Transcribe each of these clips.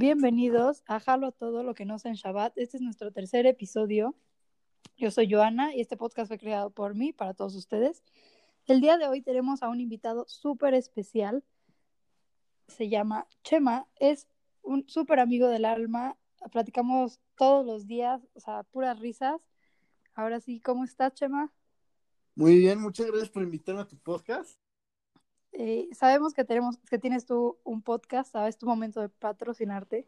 Bienvenidos a Jalo a todo lo que no sea en Shabbat. Este es nuestro tercer episodio. Yo soy Joana y este podcast fue creado por mí para todos ustedes. El día de hoy tenemos a un invitado súper especial. Se llama Chema. Es un súper amigo del alma. Platicamos todos los días, o sea, puras risas. Ahora sí, ¿cómo estás, Chema? Muy bien, muchas gracias por invitarme a tu podcast. Eh, sabemos que tenemos, que tienes tú un podcast, ¿sabes? Tu momento de patrocinarte.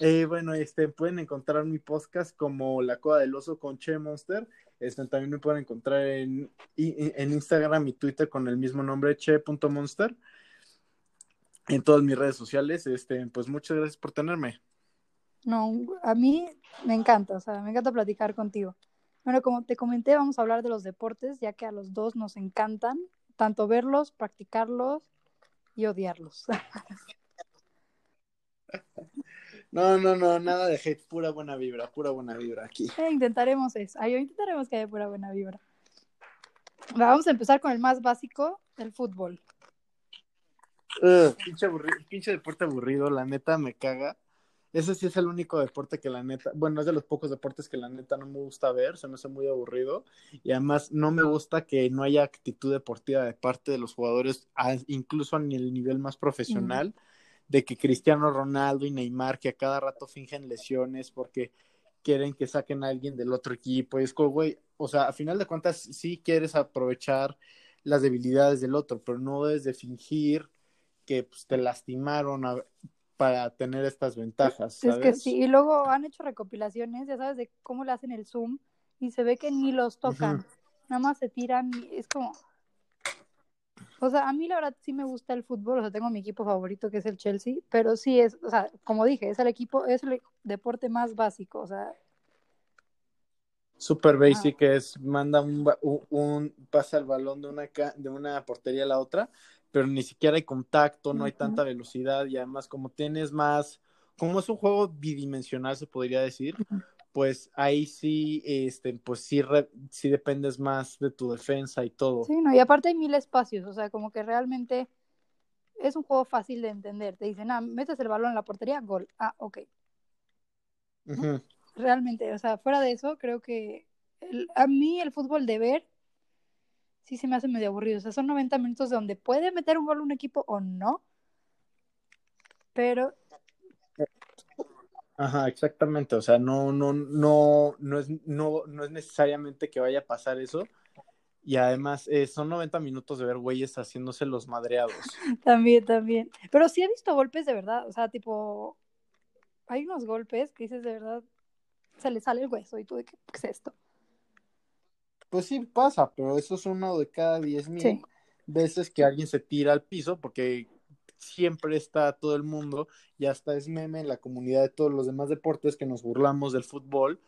Eh, bueno, este, pueden encontrar mi podcast como La Coda del Oso con Che Monster. Este, también me pueden encontrar en, en Instagram y Twitter con el mismo nombre, che.monster. En todas mis redes sociales. Este, pues muchas gracias por tenerme. No, a mí me encanta, o sea, me encanta platicar contigo. Bueno, como te comenté, vamos a hablar de los deportes, ya que a los dos nos encantan tanto verlos, practicarlos y odiarlos. No, no, no, nada de hate, pura buena vibra, pura buena vibra aquí. Eh, intentaremos eso, Ay, intentaremos que haya pura buena vibra. Vamos a empezar con el más básico, el fútbol. pinche, pinche deporte aburrido, la neta me caga. Ese sí es el único deporte que la neta, bueno, es de los pocos deportes que la neta no me gusta ver, se me hace muy aburrido. Y además no me gusta que no haya actitud deportiva de parte de los jugadores, incluso en el nivel más profesional, de que Cristiano Ronaldo y Neymar que a cada rato fingen lesiones porque quieren que saquen a alguien del otro equipo. Y es como, güey, o sea, a final de cuentas sí quieres aprovechar las debilidades del otro, pero no debes de fingir que pues, te lastimaron a, para tener estas ventajas. Es que sí, y luego han hecho recopilaciones, ya sabes, de cómo le hacen el zoom y se ve que ni los tocan, nada más se tiran y es como... O sea, a mí la verdad sí me gusta el fútbol, o sea, tengo mi equipo favorito que es el Chelsea, pero sí es, o sea, como dije, es el equipo, es el deporte más básico, o sea... Super basic es, manda un, un, pasa el balón de una, de una portería a la otra, pero ni siquiera hay contacto, no hay tanta velocidad y además como tienes más, como es un juego bidimensional se podría decir, pues ahí sí, este, pues sí, sí dependes más de tu defensa y todo. Sí, no, y aparte hay mil espacios, o sea, como que realmente es un juego fácil de entender. Te dicen, ah, metes el balón en la portería, gol. Ah, ok. Realmente, o sea, fuera de eso, creo que a mí el fútbol de ver sí se me hace medio aburrido. O sea, son 90 minutos de donde puede meter un gol un equipo o no. Pero. Ajá, exactamente. O sea, no, no, no, no es, no, no es necesariamente que vaya a pasar eso. Y además, eh, son 90 minutos de ver güeyes haciéndose los madreados. también, también. Pero sí he visto golpes de verdad. O sea, tipo, hay unos golpes que dices de verdad, se le sale el hueso y tú de qué es esto. Pues sí pasa, pero eso es uno de cada diez mil veces que alguien se tira al piso, porque siempre está todo el mundo, y hasta es meme en la comunidad de todos los demás deportes que nos burlamos del fútbol,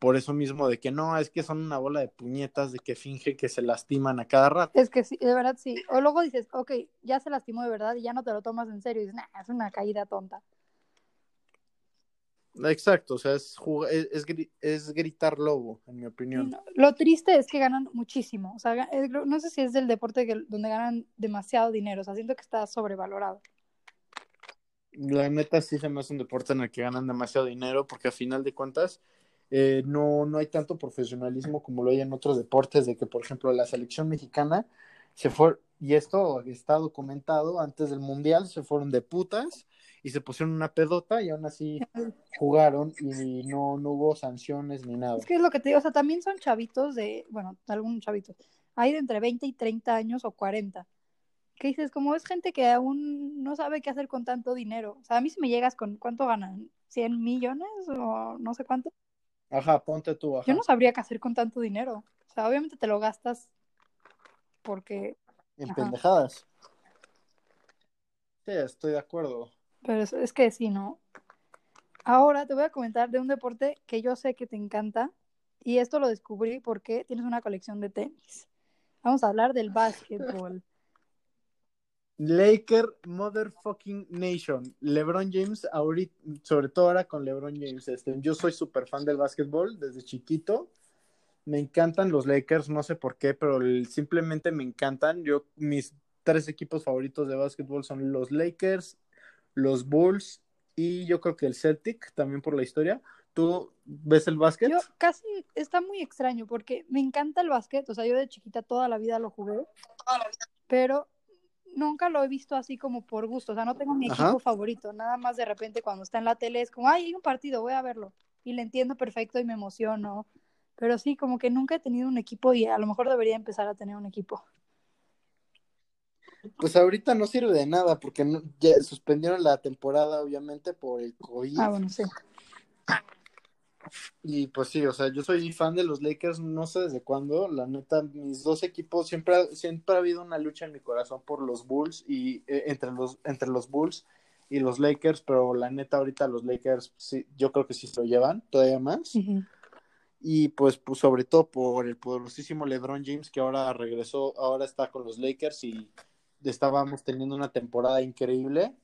por eso mismo de que no, es que son una bola de puñetas, de que finge que se lastiman a cada rato. Es que sí, de verdad sí. O luego dices, ok, ya se lastimó de verdad y ya no te lo tomas en serio, y dices, nah, es una caída tonta. Exacto, o sea, es, es, es, gritar lobo, en mi opinión. lo triste es que ganan muchísimo. O sea, no sé si es del deporte que, donde ganan demasiado dinero. O sea, siento que está sobrevalorado. La neta sí se me hace un deporte en el que ganan demasiado dinero porque a final de cuentas eh, no, no hay tanto profesionalismo como lo hay en otros deportes, de que por ejemplo la selección mexicana se fue, y esto está documentado, antes del Mundial se fueron de putas y se pusieron una pedota y aún así jugaron y no, no hubo sanciones ni nada. Es que es lo que te digo, o sea, también son chavitos de, bueno, algunos chavitos, hay de entre 20 y 30 años o 40. ¿Qué dices? Como es gente que aún no sabe qué hacer con tanto dinero. O sea, a mí si me llegas con cuánto ganan, 100 millones o no sé cuánto. Ajá, ponte tú. Yo no sabría qué hacer con tanto dinero. O sea, obviamente te lo gastas porque... En pendejadas. Sí, estoy de acuerdo. Pero es, que sí, ¿no? Ahora te voy a comentar de un deporte que yo sé que te encanta y esto lo descubrí porque tienes una colección de tenis. Vamos a hablar del básquetbol. Laker Motherfucking Nation. LeBron James, ahorita, sobre todo ahora con LeBron James. Este, yo soy súper fan del básquetbol desde chiquito. Me encantan los Lakers, no sé por qué, pero simplemente me encantan. Yo, mis tres equipos favoritos de básquetbol son los Lakers, los Bulls y yo creo que el Celtic también por la historia. ¿Tú ves el básquet? Yo casi está muy extraño porque me encanta el básquet, o sea, yo de chiquita toda la vida lo jugué, pero nunca lo he visto así como por gusto, o sea, no tengo mi equipo Ajá. favorito, nada más de repente cuando está en la tele es como, ay, hay un partido, voy a verlo, y le entiendo perfecto y me emociono, pero sí, como que nunca he tenido un equipo y a lo mejor debería empezar a tener un equipo. Pues ahorita no sirve de nada porque no- ya suspendieron la temporada obviamente por el COVID. Ah, bueno, sí. Y pues sí, o sea, yo soy fan de los Lakers, no sé desde cuándo, la neta, mis dos equipos, siempre, ha- siempre ha habido una lucha en mi corazón por los Bulls y eh, entre los, entre los Bulls y los Lakers, pero la neta ahorita los Lakers, sí, yo creo que sí se lo llevan todavía más. Y pues, pues sobre todo por el poderosísimo LeBron James que ahora regresó, ahora está con los Lakers y estábamos teniendo una temporada increíble,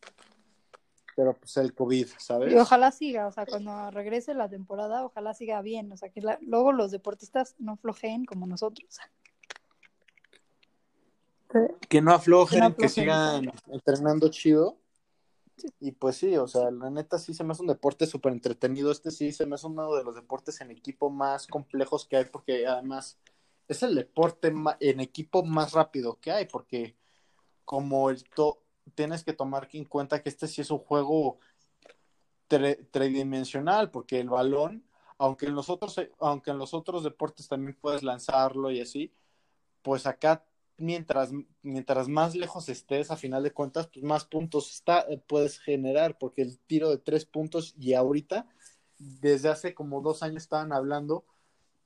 pero pues el COVID, ¿sabes? Y ojalá siga, o sea, cuando regrese la temporada, ojalá siga bien, o sea, que la- luego los deportistas no flojeen como nosotros. que no aflojen, Que no que aflojen. sigan entrenando chido. Y pues sí, o sea, la neta sí se me hace un deporte súper entretenido. Este sí se me hace uno de los deportes en equipo más complejos que hay, porque además es el deporte en equipo más rápido que hay, porque como el to tienes que tomar en cuenta que este sí es un juego tridimensional, porque el balón, aunque en los otros, aunque en los otros deportes también puedes lanzarlo y así, pues acá mientras, mientras más lejos estés, a final de cuentas, pues más puntos está, puedes generar, porque el tiro de tres puntos y ahorita, desde hace como dos años estaban hablando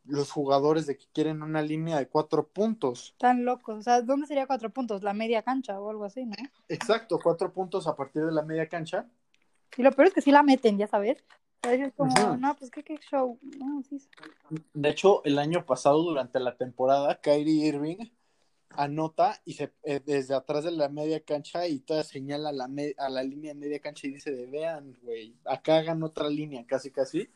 los jugadores de que quieren una línea de cuatro puntos. Tan locos, o sea, ¿dónde sería cuatro puntos? La media cancha o algo así, ¿no? Exacto, cuatro puntos a partir de la media cancha. Y lo peor es que sí la meten, ya sabes. Es como, no, pues qué, qué show. No, sí. De hecho, el año pasado, durante la temporada, Kyrie Irving anota y se eh, desde atrás de la media cancha y toda señala a la, me- a la línea de media cancha y dice de vean, güey, acá hagan otra línea, casi casi.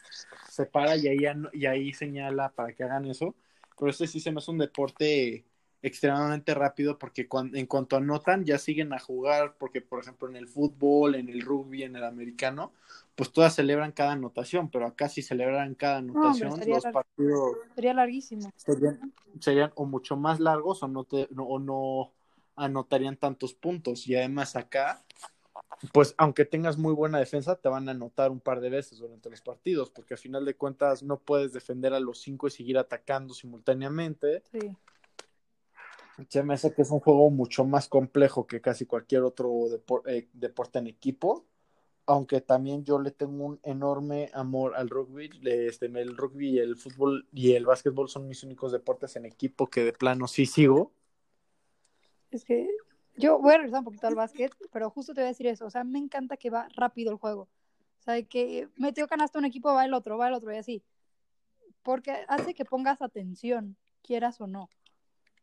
Se para y ahí, y ahí señala para que hagan eso. Pero este sí se me hace un deporte extremadamente rápido porque cuan- en cuanto anotan ya siguen a jugar porque por ejemplo en el fútbol, en el rugby, en el americano, pues todas celebran cada anotación, pero acá si celebran cada anotación, los partidos Sería larguísimo. serían, serían o mucho más largos o no, te, no, o no anotarían tantos puntos. Y además acá, pues aunque tengas muy buena defensa, te van a anotar un par de veces durante los partidos, porque al final de cuentas no puedes defender a los cinco y seguir atacando simultáneamente. Sí. Se me hace que es un juego mucho más complejo que casi cualquier otro eh, deporte en equipo. Aunque también yo le tengo un enorme amor al rugby. Este, el rugby el fútbol y el básquetbol son mis únicos deportes en equipo que de plano sí sigo. Es que yo voy a regresar un poquito al básquet, pero justo te voy a decir eso. O sea, me encanta que va rápido el juego. O sea, que metió canasta un equipo, va el otro, va el otro y así. Porque hace que pongas atención, quieras o no.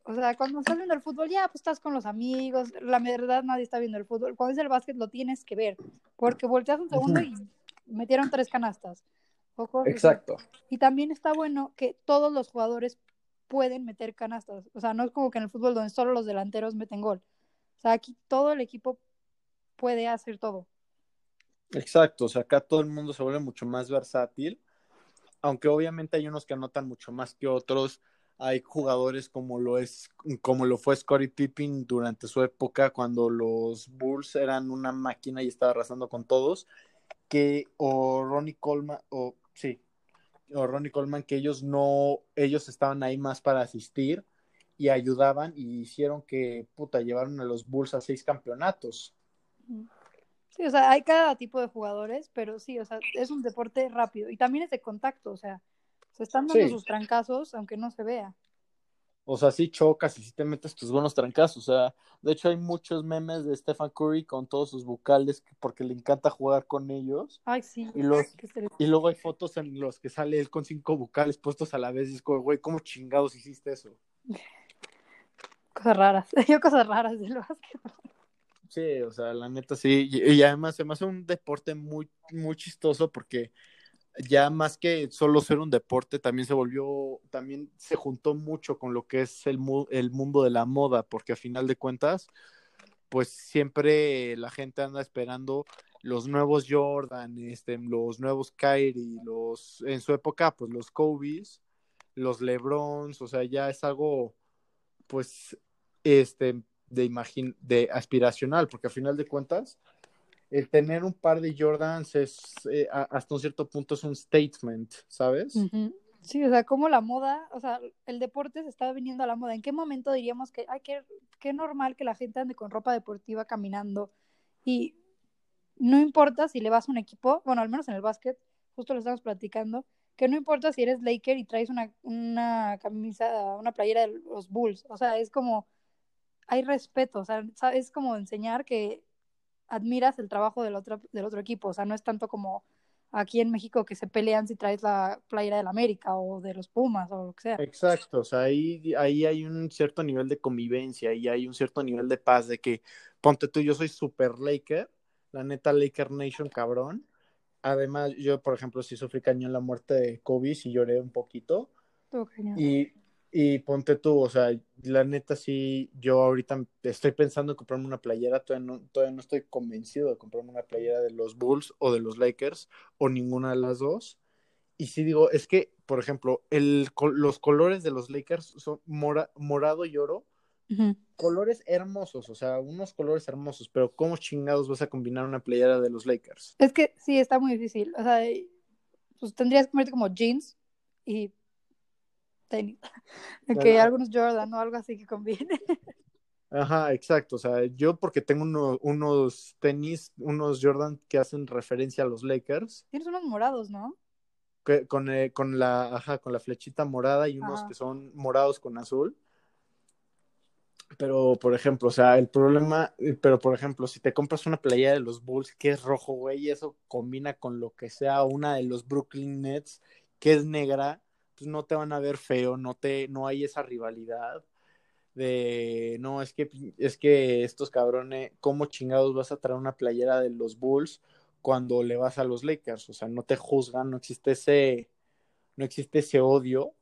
O sea, cuando estás viendo el fútbol, ya, pues estás con los amigos. La verdad, nadie está viendo el fútbol. Cuando es el básquet, lo tienes que ver. Porque volteas un segundo y metieron tres canastas. Exacto. Y también está bueno que todos los jugadores pueden meter canastas. O sea, no es como que en el fútbol donde solo los delanteros meten gol. O sea, aquí todo el equipo puede hacer todo. Exacto. O sea, acá todo el mundo se vuelve mucho más versátil. Aunque obviamente hay unos que anotan mucho más que otros. Hay jugadores como lo es, como lo fue Scottie Pippen durante su época, cuando los Bulls eran una máquina y estaba arrasando con todos, que o Ronnie Coleman, o sí, o Ronnie Coleman, que ellos no, ellos estaban ahí más para asistir y ayudaban y hicieron que puta llevaron a los Bulls a seis campeonatos. Sí, o sea, hay cada tipo de jugadores, pero sí, o sea, es un deporte rápido y también es de contacto, o sea, se están dando Sí. sus trancazos aunque no se vea. O sea, sí chocas y sí te metes tus buenos trancazos. O sea, de hecho hay muchos memes de Stephen Curry con todos sus vocales porque le encanta jugar con ellos. Ay, sí. Y los-. Y luego hay fotos en los que sale él con cinco vocales puestos a la vez. Y es como, güey, ¿cómo chingados hiciste eso? Cosas raras. Yo cosas raras del básquet. Sí, o sea, la neta sí. Y, y además se me hace un deporte muy, muy chistoso porque ya más que solo ser un deporte, también se volvió, también se juntó mucho con lo que es el, mu- el mundo de la moda, porque a final de cuentas, pues siempre la gente anda esperando los nuevos Jordan, este, los nuevos Kyrie, los, en su época, pues los Kobe's, los Lebrons, o sea, ya es algo, pues, este, de imagin de aspiracional, porque a final de cuentas, el tener un par de Jordans es, eh, hasta un cierto punto es un statement, ¿sabes? Sí, o sea, como la moda, o sea, el deporte se está viniendo a la moda. ¿En qué momento diríamos que, ay, qué, qué normal que la gente ande con ropa deportiva caminando? Y no importa si le vas a un equipo, bueno, al menos en el básquet, justo lo estamos platicando, que no importa si eres Laker y traes una, una camisa, una playera de los Bulls, o sea, es como, hay respeto, o sea, es como enseñar que admiras el trabajo del otro, del otro equipo, o sea, no es tanto como aquí en México que se pelean si traes la playera del América o de los Pumas o lo que sea. Exacto, o sea, ahí, ahí hay un cierto nivel de convivencia y hay un cierto nivel de paz de que, ponte tú, yo soy super Laker, la neta Laker Nation cabrón. Además, yo, por ejemplo, sí sufrí cañón la muerte de Kobe, y lloré un poquito. y, y ponte tú, o sea, la neta sí, yo ahorita estoy pensando en comprarme una playera, todavía no, todavía no estoy convencido de comprarme una playera de los Bulls o de los Lakers o ninguna de las dos. Y sí digo, es que, por ejemplo, el, los colores de los Lakers son morado y oro colores hermosos, o sea, unos colores hermosos, pero ¿cómo chingados vas a combinar una playera de los Lakers? Es que sí, está muy difícil. O sea, pues tendrías que ponerte como jeans y tenis. Que algunos Jordan o algo así que conviene. Ajá, exacto. O sea, yo porque tengo unos tenis, unos Jordan que hacen referencia a los Lakers. Tienes unos morados, ¿no? Que, con, eh, con, la, ajá, con la flechita morada y unos que son morados con azul. Pero, por ejemplo, o sea, el problema, pero por ejemplo, si te compras una playera de los Bulls que es rojo, güey, y eso combina con lo que sea una de los Brooklyn Nets que es negra, pues no te van a ver feo, no te, no hay esa rivalidad de, no, es que, es que estos cabrones, ¿cómo chingados vas a traer una playera de los Bulls cuando le vas a los Lakers? O sea, no te juzgan, no existe ese, no existe ese odio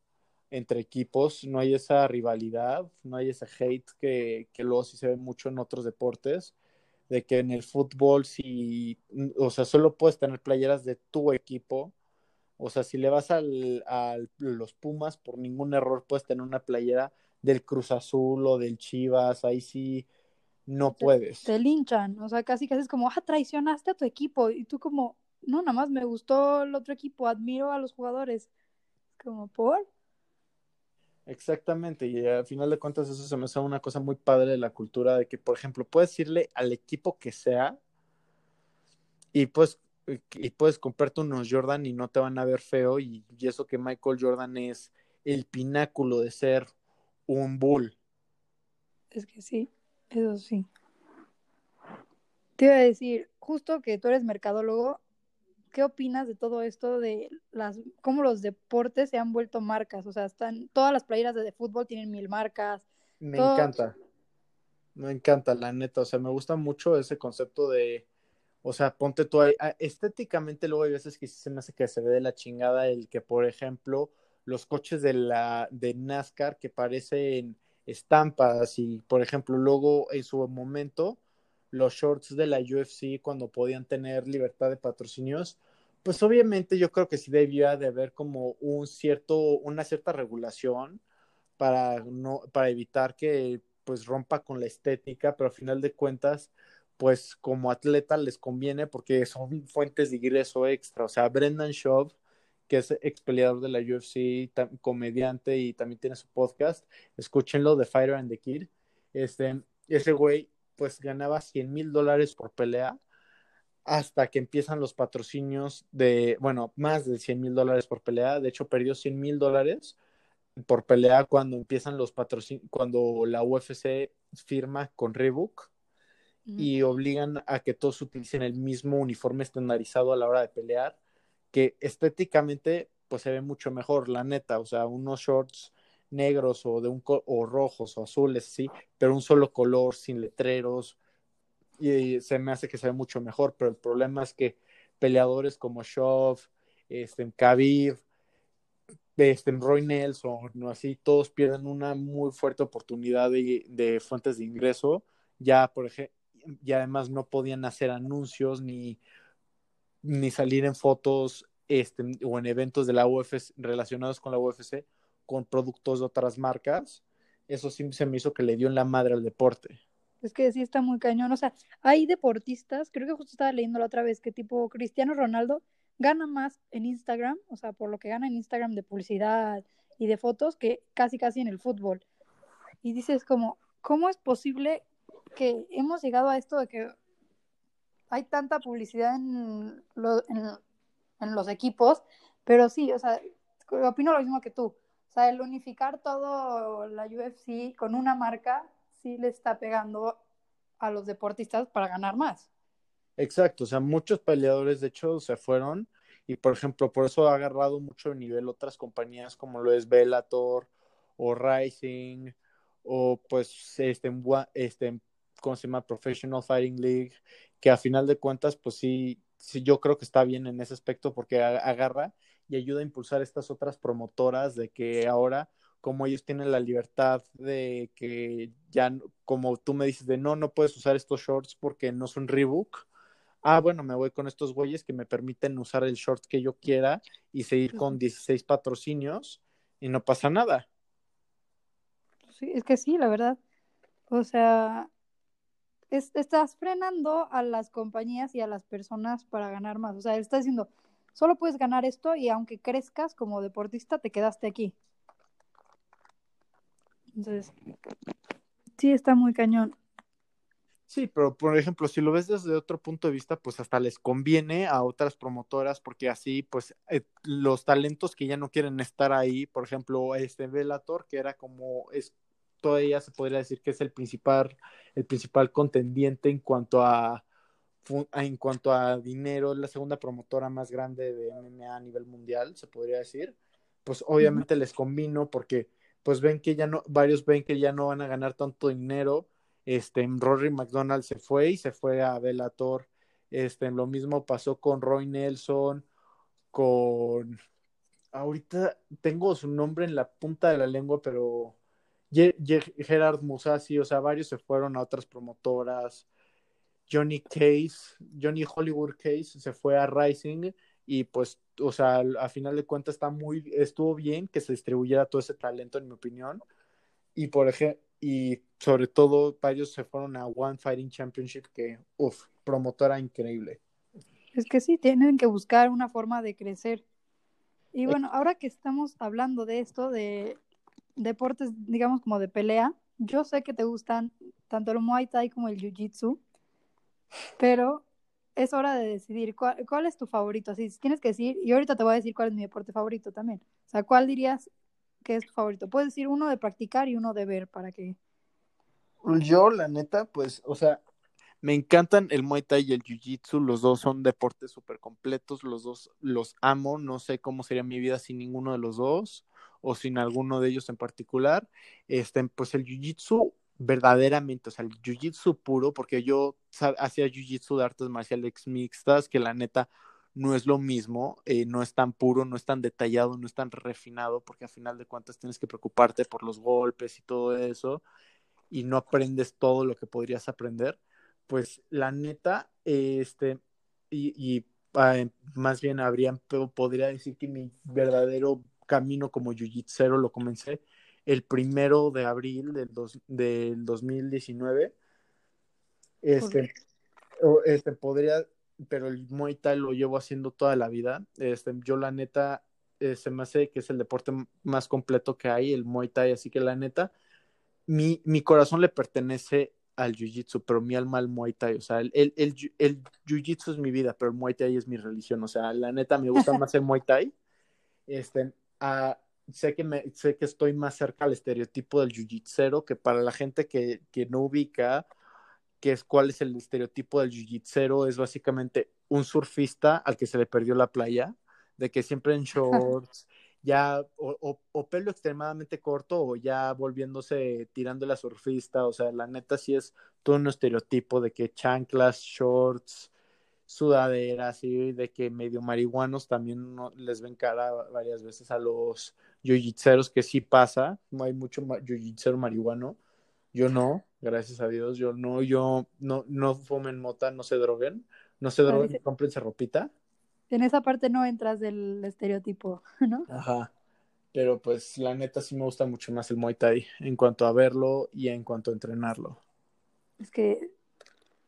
entre equipos, no hay esa rivalidad, no hay ese hate que, que luego sí se ve mucho en otros deportes, de que en el fútbol si, o sea, solo puedes tener playeras de tu equipo, o sea, si le vas al, a los Pumas, por ningún error puedes tener una playera del Cruz Azul o del Chivas, ahí sí no puedes. Te, linchan, o sea, casi casi es como, ah, traicionaste a tu equipo, y tú como, no, nada más me gustó el otro equipo, admiro a los jugadores, como, ¿por? Exactamente, y al final de cuentas eso se me hace una cosa muy padre de la cultura, de que, por ejemplo, puedes irle al equipo que sea y pues y puedes comprarte unos Jordan y no te van a ver feo y, eso que Michael Jordan es el pináculo de ser un bull. Es que sí, eso sí. Te iba a decir, justo que tú eres mercadólogo, ¿qué opinas de todo esto de las cómo los deportes se han vuelto marcas? O sea, están todas las playeras de, fútbol tienen mil marcas. Me encanta. Me encanta, la neta, o sea, me gusta mucho ese concepto de o sea, ponte tú ahí, ah, estéticamente luego hay veces que se me hace que se ve de la chingada el que, por ejemplo, los coches de la de NASCAR que parecen estampas y, por ejemplo, luego en su momento los shorts de la UFC cuando podían tener libertad de patrocinios, pues obviamente yo creo que sí debía de haber como un cierto, una cierta regulación para no, para evitar que pues rompa con la estética, pero al final de cuentas, pues como atleta les conviene porque son fuentes de ingreso extra. O sea, Brendan Schaub, que es ex peleador de la UFC, comediante y también tiene su podcast, escúchenlo, The Fighter and the Kid. Este, ese güey pues ganaba 100 mil dólares por pelea hasta que empiezan los patrocinios de, bueno, más de 100 mil dólares por pelea. De hecho, perdió 100 mil dólares por pelea cuando empiezan los patrocinios, cuando la UFC firma con Reebok y obligan a que todos utilicen el mismo uniforme estandarizado a la hora de pelear, que estéticamente pues se ve mucho mejor, la neta, o sea, unos shorts negros o de un o rojos o azules, sí, pero un solo color sin letreros y se me hace que se ve mucho mejor, pero el problema es que peleadores como Shov, este Khabib, este Roy Nelson, no así, todos pierden una muy fuerte oportunidad de, de fuentes de ingreso, ya por ejemplo y además no podían hacer anuncios ni, ni salir en fotos este, o en eventos de la UFC relacionados con la UFC con productos de otras marcas. Eso sí se me hizo que le dio en la madre al deporte. Es que sí está muy cañón. O sea, hay deportistas, creo que justo estaba leyendo la otra vez, que tipo Cristiano Ronaldo gana más en Instagram, o sea, por lo que gana en Instagram de publicidad y de fotos, que casi casi en el fútbol. Y dices como, ¿cómo es posible que hemos llegado a esto de que hay tanta publicidad en, los equipos? Pero sí, o sea, opino lo mismo que tú. O sea, el unificar todo la UFC con una marca sí le está pegando a los deportistas para ganar más. Exacto, o sea, muchos peleadores de hecho se fueron y por ejemplo, por eso ha agarrado mucho nivel otras compañías como lo es Bellator o Rising o pues este, este ¿cómo se llama? Professional Fighting League, que a final de cuentas pues sí, sí yo creo que está bien en ese aspecto porque agarra y ayuda a impulsar estas otras promotoras de que ahora como ellos tienen la libertad de que ya, como tú me dices, de no, no puedes usar estos shorts porque no son Reebok. Ah, bueno, me voy con estos güeyes que me permiten usar el short que yo quiera y seguir con 16 patrocinios y no pasa nada. Sí, es que sí, la verdad. O sea, estás frenando a las compañías y a las personas para ganar más. O sea, estás diciendo, solo puedes ganar esto y aunque crezcas como deportista, te quedaste aquí. Entonces, sí está muy cañón. Sí, pero por ejemplo, si lo ves desde otro punto de vista, pues hasta les conviene a otras promotoras porque así, pues, eh, los talentos que ya no quieren estar ahí, por ejemplo, este Velator, que era como, es, todavía se podría decir que es el principal, el principal contendiente en cuanto a, en cuanto a dinero, es la segunda promotora más grande de MMA a nivel mundial, se podría decir, pues obviamente les convino porque pues ven que ya no, varios ven que ya no van a ganar tanto dinero. Este, Rory McDonald se fue y se fue a Bellator. Este, lo mismo pasó con Roy Nelson, con ahorita tengo su nombre en la punta de la lengua, pero Gerard Musasi, o sea, varios se fueron a otras promotoras. Johnny Case, Johnny Hollywood Case se fue a Rising y pues, o sea, a final de cuentas está muy, estuvo bien que se distribuyera todo ese talento, en mi opinión. Y por ejemplo, y sobre todo varios se fueron a One Fighting Championship, que, uff, promotora increíble. Es que sí, tienen que buscar una forma de crecer. Y bueno, ahora que estamos hablando de esto, de deportes, digamos, como de pelea, yo sé que te gustan tanto el Muay Thai como el Jiu Jitsu, pero es hora de decidir cuál, es tu favorito. Así, tienes que decir, y ahorita te voy a decir cuál es mi deporte favorito también. O sea, ¿cuál dirías que es tu favorito? Puedes decir uno de practicar y uno de ver para que. Yo, la neta, pues, o sea, me encantan el Muay Thai y el Jiu Jitsu. Los dos son deportes súper completos. Los dos los amo. No sé cómo sería mi vida sin ninguno de los dos o sin alguno de ellos en particular. Este, pues el Jiu Jitsu verdaderamente, o sea, el jiu-jitsu puro, porque yo hacía jiu-jitsu de artes marciales mixtas, que la neta no es lo mismo, eh, no es tan puro, no es tan detallado, no es tan refinado, porque al final de cuentas tienes que preocuparte por los golpes y todo eso, y no aprendes todo lo que podrías aprender, pues la neta, este, y, y ah, más bien habrían, podría decir que mi verdadero camino como jiu-jitsu lo comencé el primero de abril del, dos, del 2019. Este, este podría, pero el Muay Thai lo llevo haciendo toda la vida. Este, yo la neta, eh, se me hace que es el deporte más completo que hay, el Muay Thai, así que la neta, mi, mi corazón le pertenece al Jiu-Jitsu, pero mi alma al Muay Thai, o sea, el, el, el, el Jiu-Jitsu es mi vida, pero el Muay Thai es mi religión, o sea, la neta me gusta más el Muay Thai. Este, a, sé que, me, sé que estoy más cerca al estereotipo del jiu que para la gente que, que no ubica que es cuál es el estereotipo del jiu es básicamente un surfista al que se le perdió la playa, de que siempre en shorts, ya o, o, pelo extremadamente corto o ya volviéndose tirando la surfista, o sea, la neta sí es todo un estereotipo de que chanclas, shorts, sudaderas y de que medio marihuanos también les ven cara varias veces a los yujitseros que sí pasa, no hay mucho yujitsero marihuano, yo no, gracias a Dios. Yo no, yo no, no fumen mota, no se droguen, no se droguen, dice- cómprense ropita. En esa parte no entras del estereotipo, ¿no? Ajá. Pero pues la neta sí me gusta mucho más el Muay Thai en cuanto a verlo y en cuanto a entrenarlo. Es que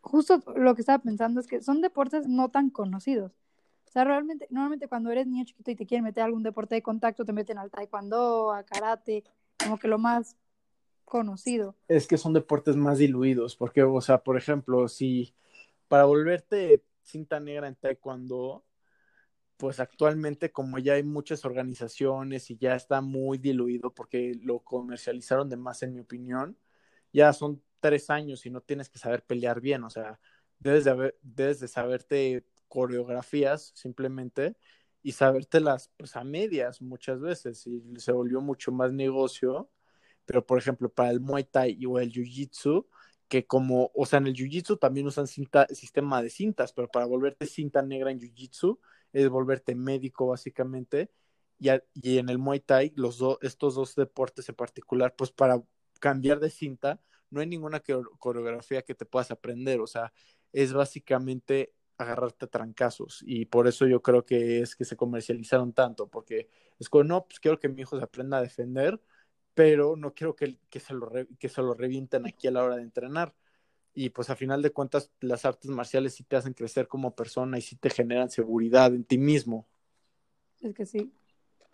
justo lo que estaba pensando es que son deportes no tan conocidos. O sea, realmente, normalmente cuando eres niño chiquito y te quieren meter a algún deporte de contacto, te meten al taekwondo, a karate, como que lo más conocido. Es que son deportes más diluidos, porque, o sea, por ejemplo, si para volverte cinta negra en taekwondo, pues actualmente como ya hay muchas organizaciones y ya está muy diluido porque lo comercializaron de más, en mi opinión, ya son tres años y no tienes que saber pelear bien, o sea, debes de, saberte coreografías simplemente y sabértelas pues a medias muchas veces y se volvió mucho más negocio, pero por ejemplo para el Muay Thai o el Jiu Jitsu, que como, o sea, en el Jiu Jitsu también usan sistema de cintas, pero para volverte cinta negra en Jiu Jitsu es volverte médico básicamente y, en el Muay Thai los estos dos deportes en particular, pues para cambiar de cinta no hay ninguna coreografía que te puedas aprender, o sea, es básicamente agarrarte a trancazos y por eso yo creo que es que se comercializaron tanto, porque es como, no, pues quiero que mi hijo se aprenda a defender, pero no quiero que, que, se, lo que se lo revienten aquí a la hora de entrenar. Y pues a final de cuentas las artes marciales sí te hacen crecer como persona y sí te generan seguridad en ti mismo. Es que sí.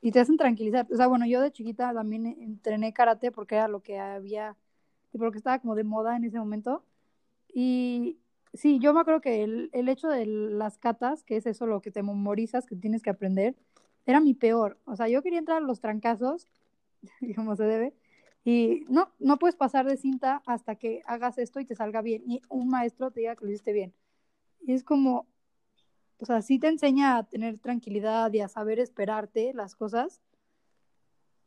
Y te hacen tranquilizar. O sea, bueno, yo de chiquita también entrené karate porque era lo que había, porque estaba como de moda en ese momento. Y sí, yo me acuerdo que el, el, hecho de las catas, que es eso lo que te memorizas, que tienes que aprender, era mi peor. O sea, yo quería entrar a los trancazos, como se debe, y no, no puedes pasar de cinta hasta que hagas esto y te salga bien, y un maestro te diga que lo hiciste bien. Y es como, o sea, sí te enseña a tener tranquilidad y a saber esperarte las cosas,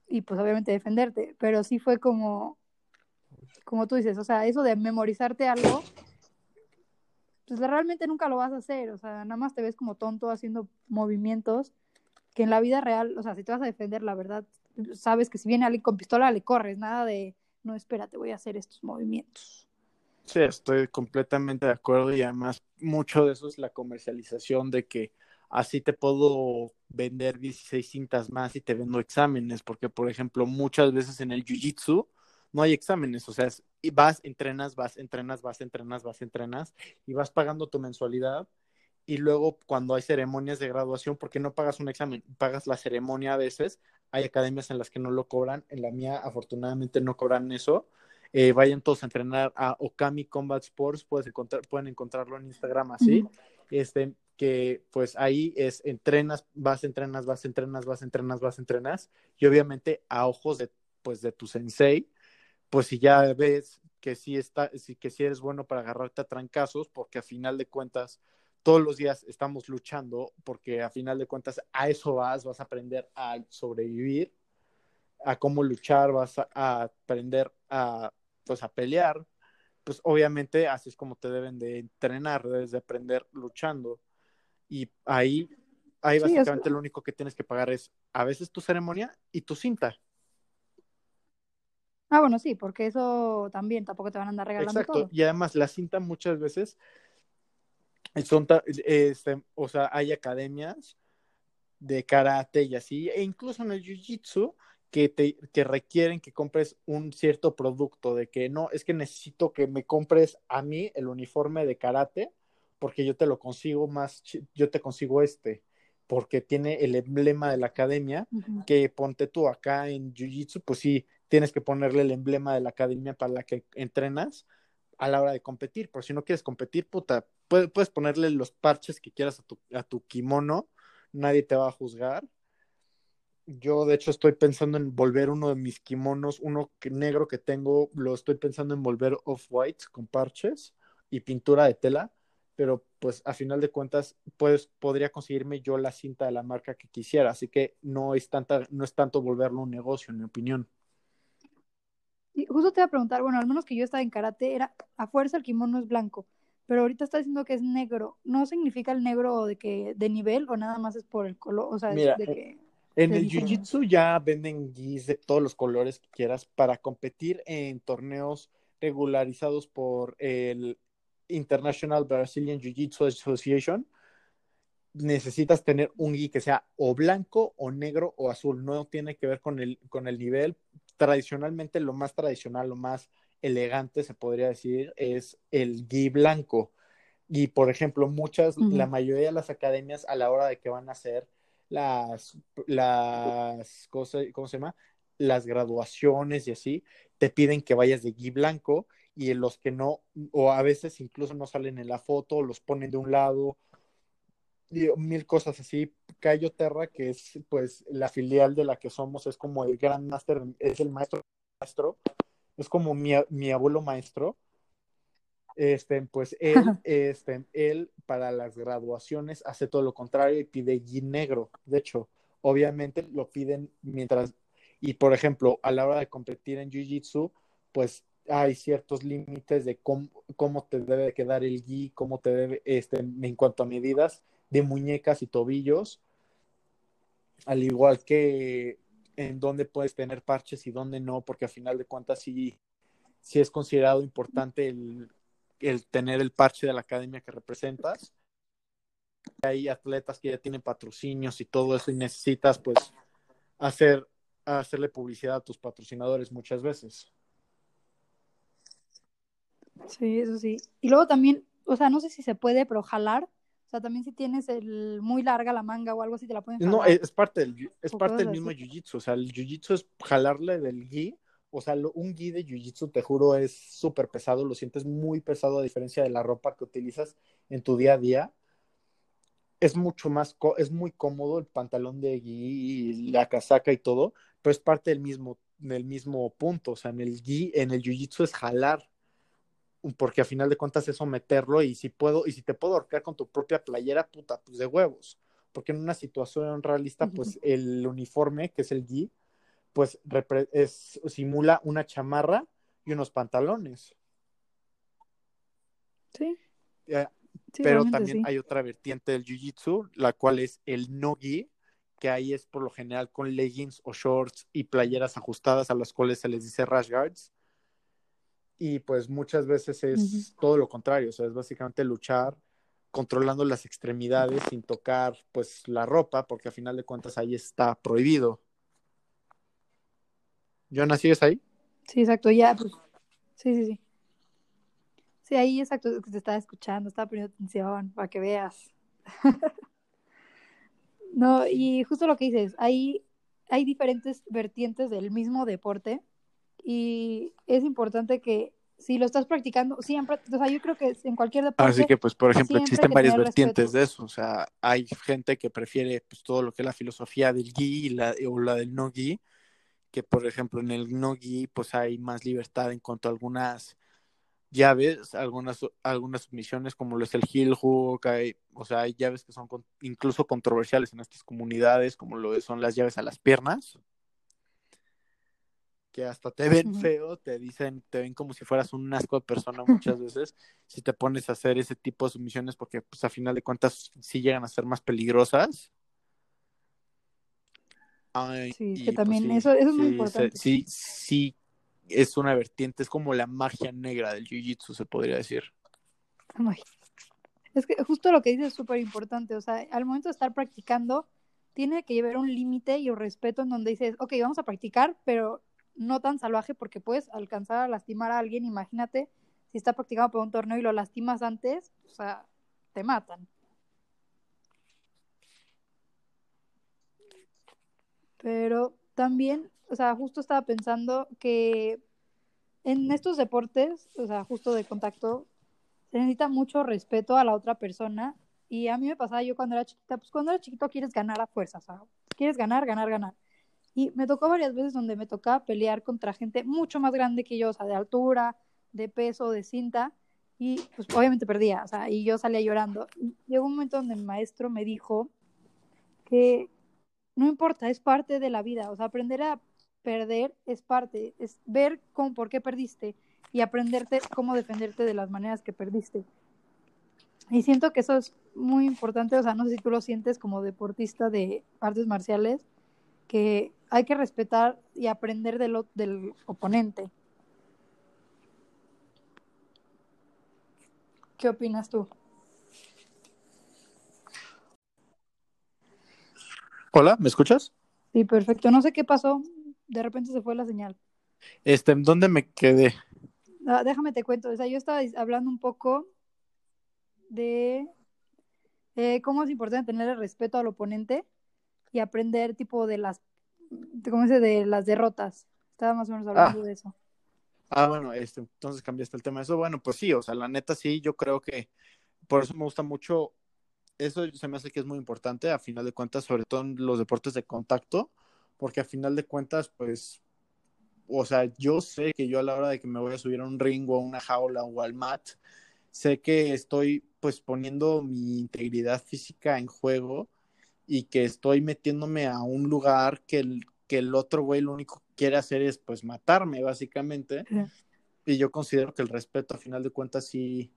y pues obviamente defenderte, pero sí fue como, como tú dices, o sea, eso de memorizarte algo, pues realmente nunca lo vas a hacer, o sea, nada más te ves como tonto haciendo movimientos que en la vida real, o sea, si te vas a defender, la verdad, sabes que si viene alguien con pistola, le corres, nada de, no, espérate, voy a hacer estos movimientos. Sí, estoy completamente de acuerdo y además mucho de eso es la comercialización de que así te puedo vender 16 cintas más y te vendo exámenes, porque por ejemplo, muchas veces en el Jiu-Jitsu no hay exámenes, o sea, y vas, entrenas, vas, entrenas, vas, entrenas, vas, entrenas y vas pagando tu mensualidad y luego cuando hay ceremonias de graduación, porque no pagas un examen, pagas la ceremonia a veces, hay academias en las que no lo cobran, en la mía afortunadamente no cobran eso, eh, vayan todos a entrenar a Okami Combat Sports, puedes encontrar, pueden encontrarlo en Instagram así, uh -huh. este, que pues ahí es entrenas, vas, entrenas, vas, entrenas, vas, entrenas, vas, entrenas, y obviamente a ojos de, pues, de tu sensei, pues si ya ves que sí, está, que sí eres bueno para agarrarte a trancazos, porque a final de cuentas todos los días estamos luchando, porque a final de cuentas a eso vas, vas a aprender a sobrevivir, a cómo luchar, vas a, a aprender a, pues, a pelear, pues obviamente así es como te deben de entrenar, debes de aprender luchando. Y ahí, ahí sí, básicamente lo único que tienes que pagar es a veces tu ceremonia y tu cinta. Ah, bueno, sí, porque eso también tampoco te van a andar regalando Exacto. todo. Y además la cinta muchas veces son, este, o sea, hay academias de karate y así, e incluso en el jiu-jitsu que te que requieren que compres un cierto producto, de que no, es que necesito que me compres a mí el uniforme de karate, porque yo te lo consigo más, yo te consigo este, porque tiene el emblema de la academia, uh -huh. que ponte tú acá en jiu-jitsu, pues sí, tienes que ponerle el emblema de la academia para la que entrenas a la hora de competir, por si no quieres competir, puta, puedes, puedes ponerle los parches que quieras a tu, a tu kimono, nadie te va a juzgar. Yo, de hecho, estoy pensando en volver uno de mis kimonos, uno que, negro que tengo, lo estoy pensando en volver off-white con parches y pintura de tela, pero pues a final de cuentas, pues podría conseguirme yo la cinta de la marca que quisiera, así que no es, tanta, no es tanto volverlo un negocio, en mi opinión. Y justo te iba a preguntar, bueno, al menos que yo estaba en karate, era a fuerza el kimono es blanco, pero ahorita está diciendo que es negro. ¿No significa el negro de que de nivel o nada más es por el color? O sea, Mira, de que en el jiu-jitsu ya venden gis de todos los colores que quieras para competir en torneos regularizados por el International Brazilian Jiu-Jitsu Association, necesitas tener un gi que sea o blanco o negro o azul, no tiene que ver con el, con el nivel. Tradicionalmente lo más tradicional, lo más elegante, se podría decir, es el gi blanco. Y por ejemplo, muchas, la mayoría de las academias a la hora de que van a hacer las, las cosas, ¿cómo se llama? Las graduaciones y así, te piden que vayas de gui blanco y en los que no, o a veces incluso no salen en la foto, los ponen de un lado, mil cosas así. Cayo Terra, que es pues la filial de la que somos, es como el gran máster, es el maestro maestro, es como mi, mi abuelo maestro. Este, pues él, este, él para las graduaciones hace todo lo contrario y pide gui negro. De hecho, obviamente lo piden mientras, y por ejemplo, a la hora de competir en Jiu-Jitsu, pues hay ciertos límites de cómo, cómo, te debe quedar el gui, cómo te debe, este, en cuanto a medidas de muñecas y tobillos, al igual que en dónde puedes tener parches y dónde no, porque a final de cuentas sí, sí es considerado importante el, el tener el parche de la academia que representas. Hay atletas que ya tienen patrocinios y todo eso y necesitas pues hacer hacerle publicidad a tus patrocinadores muchas veces. Sí, eso sí. Y luego también, o sea, no sé si se puede, pero jalar. O sea, también si tienes el muy larga la manga o algo así, te la pueden jalar. No, es parte del, es parte del mismo jiu-jitsu. O sea, el jiu-jitsu es jalarle del gi. O sea, un gi de jiu-jitsu, te juro, es súper pesado. Lo sientes muy pesado a diferencia de la ropa que utilizas en tu día a día. Es mucho más, es muy cómodo el pantalón de gi y la casaca y todo, pero es parte del mismo, del mismo punto. O sea, en el gi, en el jiu-jitsu es jalar porque a final de cuentas es someterlo y si puedo, y si te puedo ahorcar con tu propia playera, puta, pues de huevos. Porque en una situación realista, pues el uniforme, que es el gi, pues es, simula una chamarra y unos pantalones. Sí. pero también hay otra vertiente del jiu-jitsu, la cual es el no-gi, que ahí es por lo general con leggings o shorts y playeras ajustadas a las cuales se les dice rash guards y pues muchas veces es todo lo contrario, o sea, es básicamente luchar controlando las extremidades sin tocar pues la ropa, porque a final de cuentas ahí está prohibido. ¿Jonas, sigues ahí? Sí, exacto, ya, pues, sí, sí, sí. Sí, ahí exacto, que te estaba escuchando, estaba poniendo atención para que veas. no, y justo lo que dices, ahí hay diferentes vertientes del mismo deporte y es importante que si lo estás practicando, siempre, o sea, yo creo que en cualquier deporte. Así que, pues, por ejemplo, existen varias vertientes de eso, o sea, hay gente que prefiere pues, todo lo que es la filosofía del gi la, o la del no gi, que por ejemplo en el no gi, pues hay más libertad en cuanto a algunas llaves, algunas, algunas sumisiones como lo es el heel hook, hay, o sea, hay llaves que son incluso controversiales en estas comunidades, como lo son las llaves a las piernas, que hasta te ven feo, te dicen, te ven como si fueras un asco de persona muchas veces, si te pones a hacer ese tipo de sumisiones, porque pues a final de cuentas sí llegan a ser más peligrosas. Sí, que pues, también eso, es muy importante. Sí, sí, es una vertiente, es como la magia negra del jiu-jitsu, se podría decir. Es que justo lo que dices es súper importante, o sea, al momento de estar practicando, tiene que llevar un límite y un respeto en donde dices, ok, vamos a practicar, pero no tan salvaje porque puedes alcanzar a lastimar a alguien. Imagínate si está practicando por un torneo y lo lastimas antes, o sea, te matan. Pero también, o sea, justo estaba pensando que en estos deportes, o sea, justo de contacto, se necesita mucho respeto a la otra persona. Y a mí me pasaba yo cuando era chiquita, pues cuando era chiquito quieres ganar a fuerza, o sea, quieres ganar, ganar, ganar. Y me tocó varias veces donde me tocaba pelear contra gente mucho más grande que yo, o sea, de altura, de peso, de cinta, y pues obviamente perdía, o sea, y yo salía llorando. Llegó un momento donde el maestro me dijo que no importa, es parte de la vida, o sea, aprender a perder es parte, es ver cómo, por qué perdiste y aprenderte cómo defenderte de las maneras que perdiste. Y siento que eso es muy importante, o sea, no sé si tú lo sientes como deportista de artes marciales, que hay que respetar y aprender del, del oponente. ¿Qué opinas tú? Hola, ¿me escuchas? Sí, perfecto. No sé qué pasó. De repente se fue la señal. Este, ¿en dónde me quedé? Ah, déjame te cuento. O sea, yo estaba hablando un poco de eh, cómo es importante tener el respeto al oponente y aprender tipo de las, ¿cómo dice? De las derrotas. Estaba más o menos hablando de eso. Ah, bueno, este, entonces cambiaste el tema. Eso, bueno, pues sí, o sea, la neta sí, yo creo que por eso me gusta mucho, eso se me hace que es muy importante a final de cuentas, sobre todo en los deportes de contacto, porque a final de cuentas, pues, o sea, yo sé que yo a la hora de que me voy a subir a un ring o a una jaula o al mat, sé que estoy pues poniendo mi integridad física en juego y que estoy metiéndome a un lugar que el, que el otro güey lo único que quiere hacer es pues matarme básicamente. Sí. Y yo considero que el respeto a final de cuentas sí,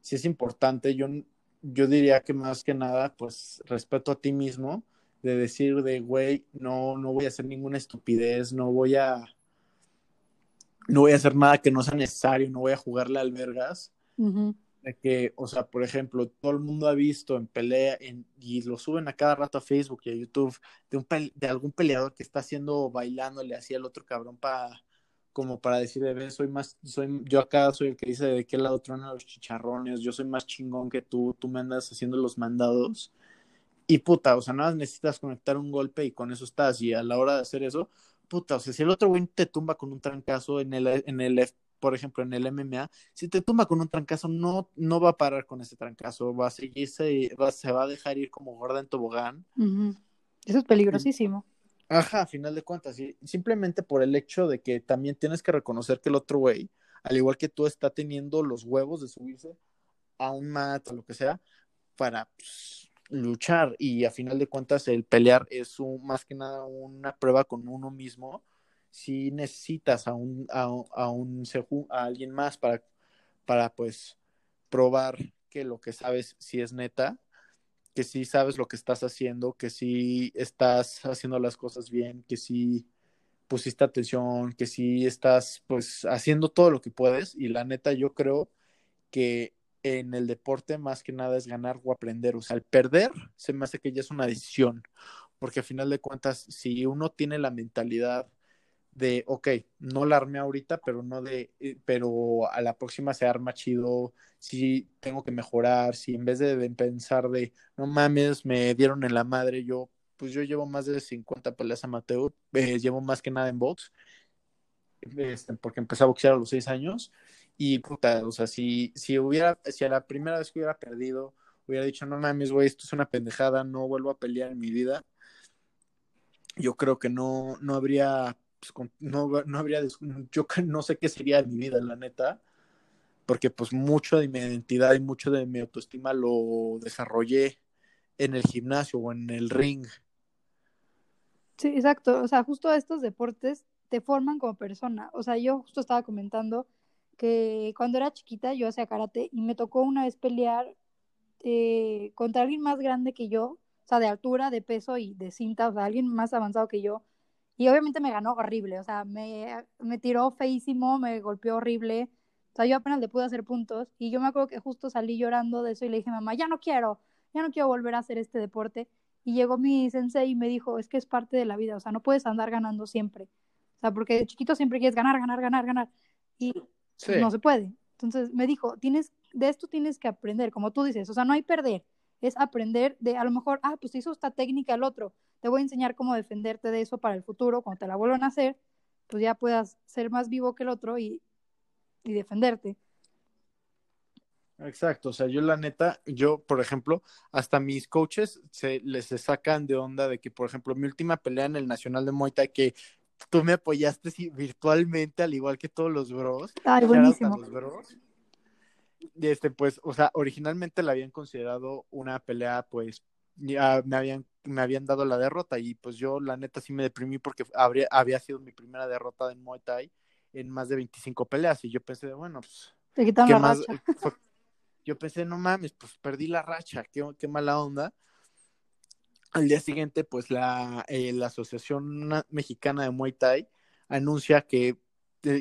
sí es importante. Yo, yo diría que más que nada pues respeto a ti mismo de decir de güey, no, no voy a hacer ninguna estupidez, no voy a no voy a hacer nada que no sea necesario, no voy a jugarle albergas. De que, o sea, por ejemplo, todo el mundo ha visto en pelea en, y lo suben a cada rato a Facebook y a YouTube de, un de algún peleador que está haciendo bailándole así al otro cabrón para como para decir de "Ve, soy más soy yo acá soy el que dice de qué lado truenan los chicharrones, yo soy más chingón que tú, tú me andas haciendo los mandados. Y puta, o sea, nada más necesitas conectar un golpe y con eso estás. Y a la hora de hacer eso, puta, o sea, si el otro güey te tumba con un trancazo en el, en el, por ejemplo, en el MMA, si te tumba con un trancazo, no, no va a parar con ese trancazo, va a seguirse, va, se va a dejar ir como gorda en tobogán. Eso es peligrosísimo. Ajá, a final de cuentas, sí, simplemente por el hecho de que también tienes que reconocer que el otro güey, al igual que tú, está teniendo los huevos de subirse a un mat o lo que sea, para pues, luchar. Y a final de cuentas, el pelear es un, más que nada una prueba con uno mismo. Si necesitas a un, a, a un a alguien más para, para pues probar que lo que sabes si es neta, que sí sabes lo que estás haciendo, que sí estás haciendo las cosas bien, que sí pusiste atención, que sí estás pues haciendo todo lo que puedes. Y la neta yo creo que en el deporte más que nada es ganar o aprender, o sea, el perder se me hace que ya es una decisión, porque a final de cuentas si uno tiene la mentalidad de, ok, no la armé ahorita, pero no de, eh, pero a la próxima se arma chido, si tengo que mejorar, si en vez de, pensar de, no mames, me dieron en la madre, yo, pues yo llevo más de 50 peleas amateur, eh, llevo más que nada en box, este, porque empecé a boxear a los 6 años, y puta, o sea, si, si hubiera, si a la primera vez que hubiera perdido, hubiera dicho, no mames, güey, esto es una pendejada, no vuelvo a pelear en mi vida, yo creo que no, no habría pues, no, no habría, yo no sé qué sería de mi vida, la neta, porque pues mucho de mi identidad y mucho de mi autoestima lo desarrollé en el gimnasio o en el ring. Sí, exacto. O sea, justo estos deportes te forman como persona. O sea, yo justo estaba comentando que cuando era chiquita yo hacía karate y me tocó una vez pelear eh, contra alguien más grande que yo, o sea, de altura, de peso y de cinta, o sea, alguien más avanzado que yo. Y obviamente me ganó horrible, o sea, me, me tiró feísimo, me golpeó horrible. O sea, yo apenas le pude hacer puntos y yo me acuerdo que justo salí llorando de eso y le dije, mamá, ya no quiero, ya no quiero volver a hacer este deporte. Y llegó mi sensei y me dijo, es que es parte de la vida, o sea, no puedes andar ganando siempre. O sea, porque de chiquito siempre quieres ganar, ganar, ganar, ganar. Y Sí. no se puede. Entonces me dijo, tienes, de esto tienes que aprender, como tú dices, o sea, no hay perder, es aprender de, a lo mejor, ah, pues hizo esta técnica el otro, te voy a enseñar cómo defenderte de eso para el futuro, cuando te la vuelvan a hacer, pues ya puedas ser más vivo que el otro y, y defenderte. Exacto, o sea, yo la neta, yo, por ejemplo, hasta mis coaches se les se sacan de onda de que, por ejemplo, mi última pelea en el Nacional de Muay Thai, que tú me apoyaste virtualmente, al igual que todos los bros, Ay, buenísimo. los bros. Este, pues, o sea, originalmente la habían considerado una pelea, pues, ya me habían, me habían dado la derrota y pues yo la neta sí me deprimí porque habría, había sido mi primera derrota en Muay Thai en más de 25 peleas y yo pensé, bueno, pues, Te quitaron ¿qué la más? racha. Fue- yo pensé, no mames, pues perdí la racha, qué, qué mala onda. Al día siguiente, pues la, eh, la Asociación Mexicana de Muay Thai anuncia que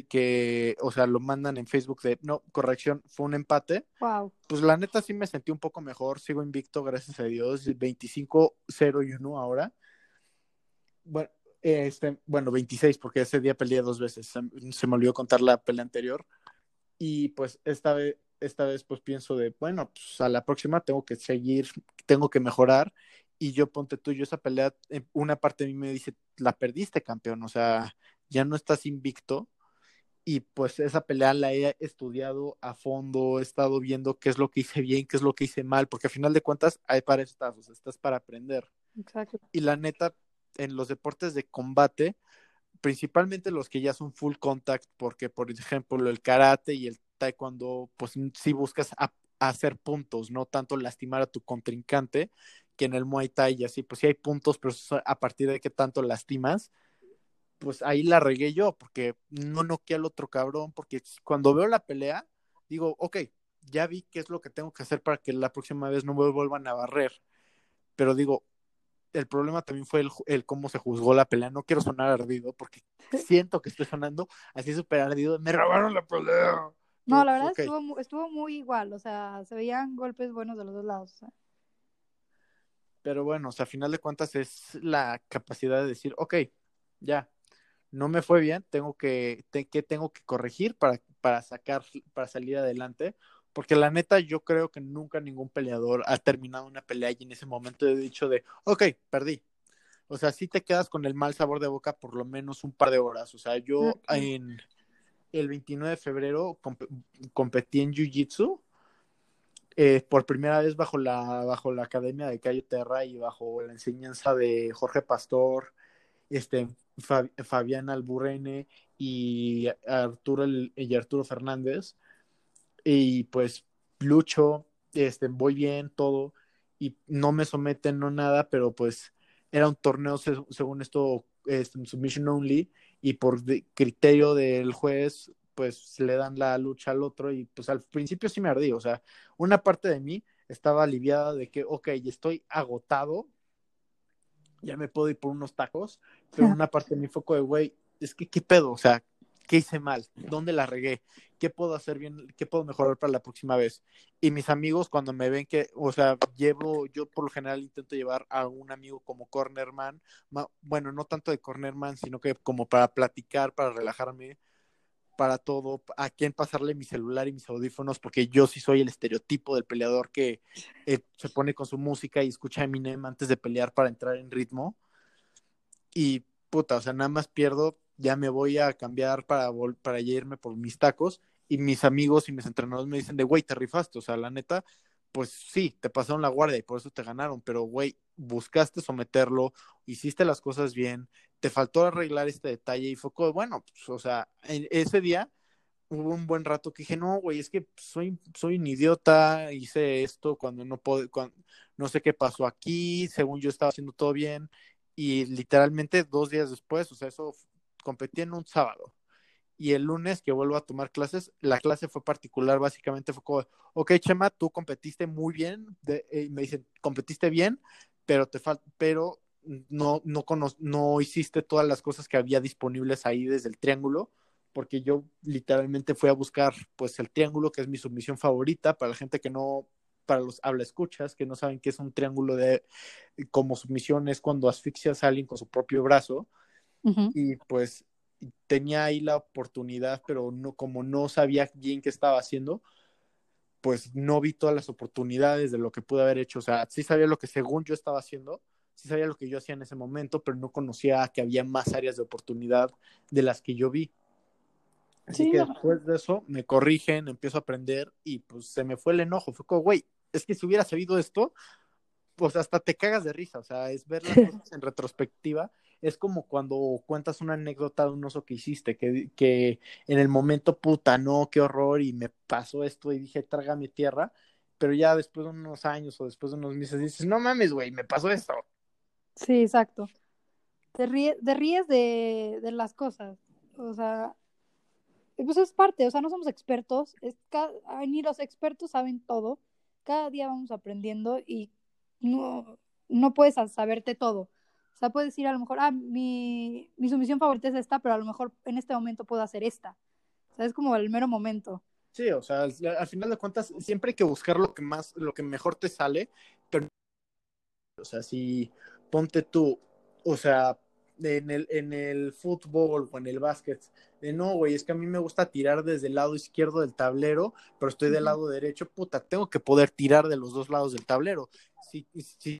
que, o sea, lo mandan en Facebook de, no, corrección, fue un empate. Wow. Pues la neta sí me sentí un poco mejor, sigo invicto, gracias a Dios, 25-0 y 1 ahora. Bueno, este, bueno, 26, porque ese día peleé dos veces, se, se me olvidó contar la pelea anterior. Y pues esta vez, esta vez pues pienso de, bueno, pues a la próxima tengo que seguir, tengo que mejorar. Y yo ponte tú, yo esa pelea, eh, una parte de mí me dice, la perdiste, campeón, o sea, ya no estás invicto. Y pues esa pelea la he estudiado a fondo, he estado viendo qué es lo que hice bien, qué es lo que hice mal, porque al final de cuentas hay para estás, o sea, estás para aprender. Exacto. Y la neta, en los deportes de combate, principalmente los que ya son full contact, porque por ejemplo el karate y el taekwondo, pues sí buscas a, a hacer puntos, no tanto lastimar a tu contrincante, que en el Muay Thai y así, pues sí hay puntos, pero a partir de qué tanto lastimas, pues ahí la regué yo, porque no noqué al otro cabrón, porque cuando veo la pelea, digo, ok, ya vi qué es lo que tengo que hacer para que la próxima vez no me vuelvan a barrer, pero digo, el problema también fue el, el, cómo se juzgó la pelea. No quiero sonar ardido porque siento que estoy sonando así súper ardido. Me robaron la pelea. No, la verdad okay. estuvo, estuvo muy igual. O sea, se veían golpes buenos de los dos lados. O sea. Pero bueno, o sea, a final de cuentas es la capacidad de decir, ok, ya, no me fue bien, tengo que, te, que tengo que corregir para, para sacar, para salir adelante. Porque la neta, yo creo que nunca ningún peleador ha terminado una pelea y en ese momento he dicho de, ok, perdí. O sea, sí te quedas con el mal sabor de boca por lo menos un par de horas. O sea, yo okay. en el 29 de febrero comp competí en Jiu-Jitsu eh, por primera vez bajo la, bajo la academia de Cayo Terra y bajo la enseñanza de Jorge Pastor, este, Fab Fabián Alburrene y Arturo, y Arturo Fernández. Y pues lucho, este, voy bien, todo, y no me someten, no nada, pero pues era un torneo, según esto, este, submission only, y por criterio del juez, pues le dan la lucha al otro, y pues al principio sí me ardí, o sea, una parte de mí estaba aliviada de que, ok, estoy agotado, ya me puedo ir por unos tacos, pero una parte de mi foco de, güey, es que, ¿qué pedo? O sea, ¿qué hice mal? ¿Dónde la regué? ¿Qué puedo hacer bien? ¿Qué puedo mejorar para la próxima vez? Y mis amigos cuando me ven que, o sea, llevo, yo por lo general intento llevar a un amigo como cornerman, bueno, no tanto de cornerman, sino que como para platicar, para relajarme, para todo, a quién pasarle mi celular y mis audífonos, porque yo sí soy el estereotipo del peleador que eh, se pone con su música y escucha Eminem antes de pelear para entrar en ritmo. Y puta, o sea, nada más pierdo ya me voy a cambiar para, para irme por mis tacos y mis amigos y mis entrenadores me dicen de, güey, te rifaste, o sea, la neta, pues sí, te pasaron la guardia y por eso te ganaron, pero güey, buscaste someterlo, hiciste las cosas bien, te faltó arreglar este detalle y fue bueno, pues, o sea, en ese día hubo un buen rato que dije, no, güey, es que soy, soy un idiota, hice esto cuando no puedo, no sé qué pasó aquí, según yo estaba haciendo todo bien, y literalmente dos días después, o sea, eso competí en un sábado. Y el lunes que vuelvo a tomar clases, la clase fue particular, básicamente fue como, ok, Chema, tú competiste muy bien, de, eh, me dicen, competiste bien, pero te falta, pero no, no, no hiciste todas las cosas que había disponibles ahí desde el triángulo, porque yo literalmente fui a buscar, pues, el triángulo, que es mi submisión favorita, para la gente que no, para los habla escuchas, que no saben qué es un triángulo de, como submisión es cuando asfixias a alguien con su propio brazo, Uh -huh. Y pues tenía ahí la oportunidad, pero no, como no sabía bien qué estaba haciendo, pues no vi todas las oportunidades de lo que pude haber hecho. O sea, sí sabía lo que según yo estaba haciendo, sí sabía lo que yo hacía en ese momento, pero no conocía que había más áreas de oportunidad de las que yo vi. Así sí, que no. después de eso me corrigen, empiezo a aprender y pues se me fue el enojo. Fue como, güey, es que si hubiera sabido esto, pues hasta te cagas de risa. O sea, es ver las cosas en retrospectiva es como cuando cuentas una anécdota de un oso que hiciste, que, que en el momento, puta, no, qué horror, y me pasó esto y dije, trágame tierra, pero ya después de unos años o después de unos meses dices, no mames, güey, me pasó esto. Sí, exacto. Te, ríes, te ríes de, de las cosas, o sea, pues es parte, o sea, no somos expertos, es, ni los expertos saben todo, cada día vamos aprendiendo y no, no puedes saberte todo. O sea, puedes decir a lo mejor, ah, mi, mi sumisión favorita es esta, pero a lo mejor en este momento puedo hacer esta. O sea, es como el mero momento. Sí, o sea, al, al final de cuentas, siempre hay que buscar lo que más, lo que mejor te sale, pero, o sea, si ponte tú, o sea, en el, en el fútbol o en el básquet, de no, güey, es que a mí me gusta tirar desde el lado izquierdo del tablero, pero estoy del lado derecho, puta, tengo que poder tirar de los dos lados del tablero. Si, si,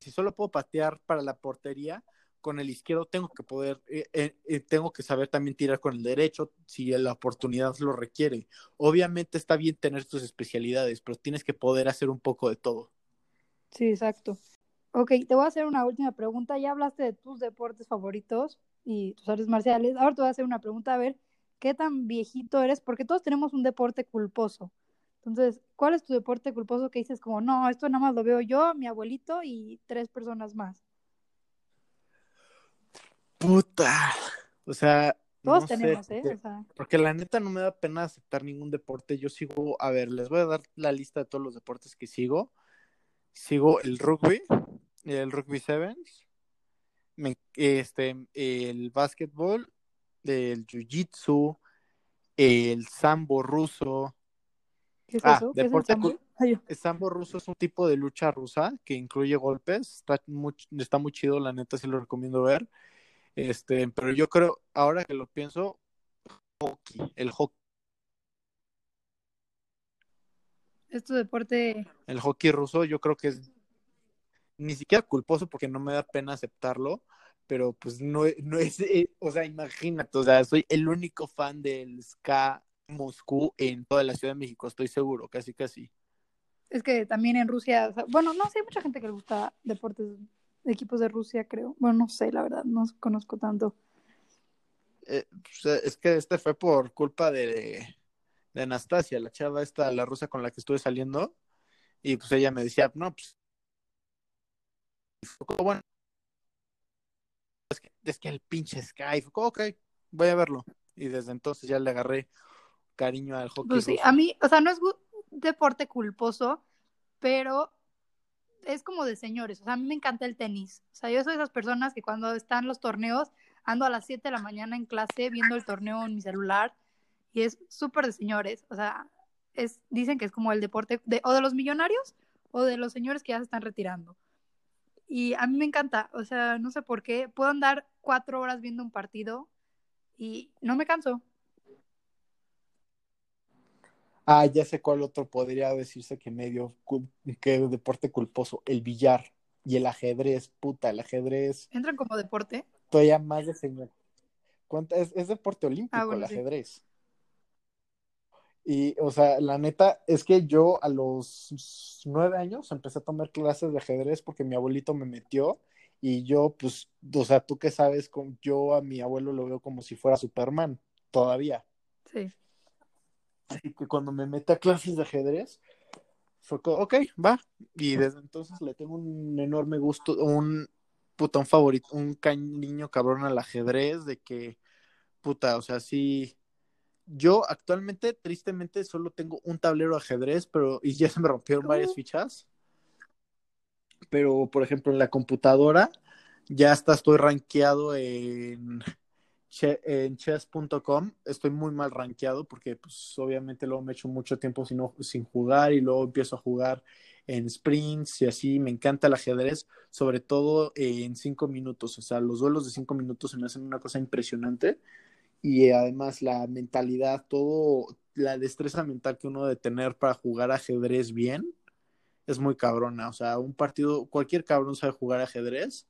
si solo puedo patear para la portería, con el izquierdo tengo que poder, eh, eh, eh, tengo que saber también tirar con el derecho si la oportunidad lo requiere. Obviamente está bien tener tus especialidades, pero tienes que poder hacer un poco de todo. Sí, exacto. Ok, te voy a hacer una última pregunta. Ya hablaste de tus deportes favoritos y tus artes marciales. Ahora te voy a hacer una pregunta a ver qué tan viejito eres, porque todos tenemos un deporte culposo. Entonces, ¿cuál es tu deporte culposo que dices como, no, esto nada más lo veo yo, mi abuelito y tres personas más? Puta. O sea, Todos no sé, tenemos, ¿eh? porque, O sea, porque la neta no me da pena aceptar ningún deporte. Yo sigo, a ver, les voy a dar la lista de todos los deportes que sigo. Sigo el rugby, el rugby sevens, me- este, el básquetbol, el jiu-jitsu, el sambo ruso. ¿qué es Ah, eso? ¿Qué es el sambo? Ay, El sambo ruso es un tipo de lucha rusa que incluye golpes. Está muy, está muy chido, la neta, sí lo recomiendo ver. Este, pero yo creo, ahora que lo pienso, hockey, el hockey, Es tu deporte. el hockey ruso, yo creo que es ni siquiera culposo porque no me da pena aceptarlo, pero pues no, no es, eh, o sea, imagínate, o sea, soy el único fan del ska Moscú en toda la Ciudad de México, estoy seguro, casi casi. Es que también en Rusia, o sea, bueno, no sé, hay mucha gente que le gusta deportes, equipos de Rusia, creo. Bueno, no sé, la verdad, no conozco tanto. Eh, pues, es que este fue por culpa de, de Anastasia, la chava esta, la rusa con la que estuve saliendo, y pues ella me decía, no, pues, fue como, bueno, es que, es que el pinche Sky, fue como, ok, voy a verlo, y desde entonces ya le agarré cariño al hockey Pues sí, ruso. a mí, o sea, no es deporte culposo, pero es como de señores. O sea, a mí me encanta el tenis. O sea, yo soy de esas personas que cuando están los torneos, ando a las 7 de la mañana en clase viendo el torneo en mi celular y es súper de señores. O sea, es, dicen que es como el deporte de, o de los millonarios o de los señores que ya se están retirando. Y a mí me encanta, o sea, no sé por qué, puedo andar cuatro horas viendo un partido y no me canso. Ah, ya sé cuál otro podría decirse que medio, que deporte culposo, el billar y el ajedrez, puta, el ajedrez, Entran como deporte. todavía más de señor. ¿Cuánta- Es, es deporte olímpico Ah, bueno, el sí. Y, o sea, la neta es que yo a los nueve años empecé a tomar clases de ajedrez porque mi abuelito me metió y yo, pues, o sea, tú que sabes, yo a mi abuelo lo veo como si fuera Superman, todavía. Sí. Así que cuando me metí a clases de ajedrez, fue como, ok, va. Y desde entonces le tengo un enorme gusto, un puta, un favorito, un cariño cabrón al ajedrez, de que, puta, o sea, sí. Yo actualmente, tristemente, solo tengo un tablero de ajedrez, pero y ya se me rompieron varias Uh. fichas. Pero, por ejemplo, en la computadora, ya hasta estoy rankeado en, che- en chess.com. Estoy muy mal rankeado porque, pues, obviamente luego me echo mucho tiempo sin, sin jugar y luego empiezo a jugar en sprints y así. Me encanta el ajedrez, sobre todo en cinco minutos. O sea, los duelos de cinco minutos se me hacen una cosa impresionante y además la mentalidad, todo, la destreza mental que uno debe tener para jugar ajedrez bien es muy cabrona. O sea, un partido, cualquier cabrón sabe jugar ajedrez,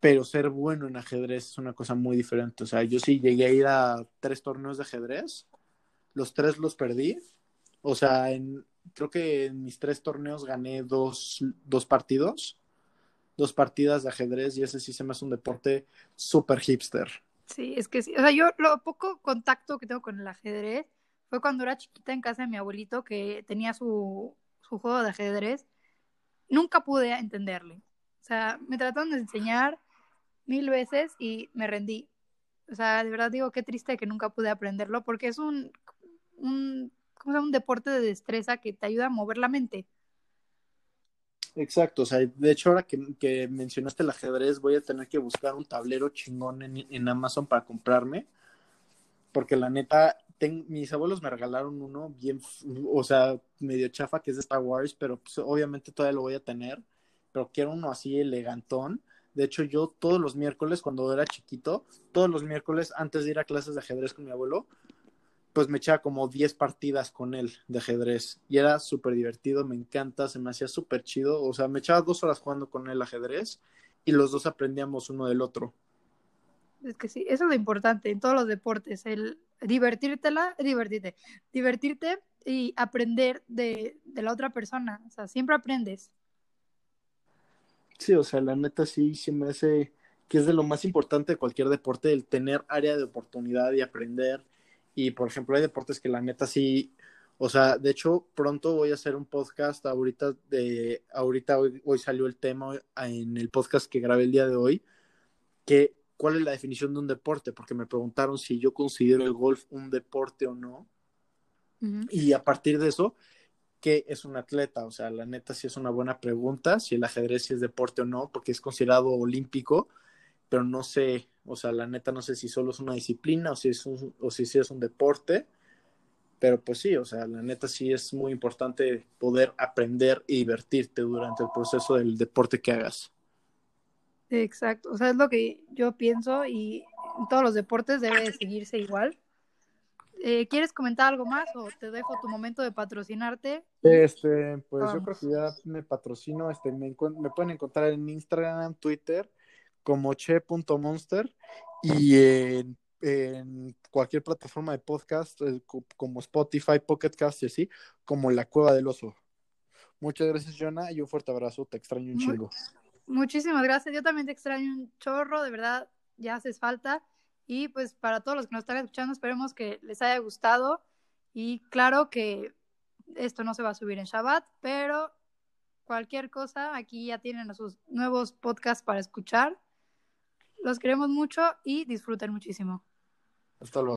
pero ser bueno en ajedrez es una cosa muy diferente. O sea, yo sí llegué a ir a tres torneos de ajedrez, los tres los perdí. O sea, creo que en mis tres torneos gané dos, dos partidos, dos partidas de ajedrez y ese sí se me hace un deporte súper hipster. Sí, es que sí. O sea, yo lo poco contacto que tengo con el ajedrez fue cuando era chiquita en casa de mi abuelito que tenía su, su juego de ajedrez. Nunca pude entenderle. O sea, me trataron de enseñar mil veces y me rendí. O sea, de verdad digo qué triste que nunca pude aprenderlo porque es un, un, ¿cómo se llama? un deporte de destreza que te ayuda a mover la mente. Exacto, o sea, de hecho ahora que, que mencionaste el ajedrez voy a tener que buscar un tablero chingón en, en Amazon para comprarme, porque la neta, ten, mis abuelos me regalaron uno bien, o sea, medio chafa que es de Star Wars, pero pues, obviamente todavía lo voy a tener, pero quiero uno así elegantón. De hecho, yo todos los miércoles, cuando era chiquito, todos los miércoles antes de ir a clases de ajedrez con mi abuelo, pues me echaba como 10 partidas con él de ajedrez y era súper divertido, me encanta, se me hacía súper chido, o sea, me echaba dos horas jugando con él ajedrez y los dos aprendíamos uno del otro. Es que sí, eso es lo importante en todos los deportes, el divertírtela, divertirte, divertirte y aprender de, de la otra persona, o sea, siempre aprendes. Sí, o sea, la neta sí se me hace que es de lo más importante de cualquier deporte, el tener área de oportunidad y aprender y por ejemplo, hay deportes que la neta sí, o sea, de hecho, pronto voy a hacer un podcast ahorita de, ahorita hoy, hoy salió el tema en el podcast que grabé el día de hoy, que cuál es la definición de un deporte, porque me preguntaron si yo considero el golf un deporte o no. Uh -huh. Y a partir de eso, ¿qué es un atleta? O sea, la neta sí es una buena pregunta, si el ajedrez sí es deporte o no, porque es considerado olímpico, pero no sé, o sea, la neta no sé si solo es una disciplina o si es un, o si, si es un deporte, pero pues sí, o sea, la neta sí es muy importante poder aprender y divertirte durante el proceso del deporte que hagas. Exacto, o sea, es lo que yo pienso y en todos los deportes debe de seguirse igual. Eh, ¿Quieres comentar algo más o te dejo tu momento de patrocinarte? Este, pues Vamos. yo creo que ya me patrocino, este, me, me pueden encontrar en Instagram, Twitter, como che.monster y en, en, cualquier plataforma de podcast eh, como Spotify, Pocket Cast y así, como La Cueva del Oso. Muchas gracias, Jonah, y un fuerte abrazo. Te extraño un chingo. Muchísimas gracias. Yo también te extraño un chorro, de verdad, ya haces falta. Y pues para todos los que nos están escuchando, esperemos que les haya gustado. Y claro que esto no se va a subir en Shabbat, pero cualquier cosa, aquí ya tienen sus nuevos podcasts para escuchar. Los queremos mucho y disfruten muchísimo. Hasta luego.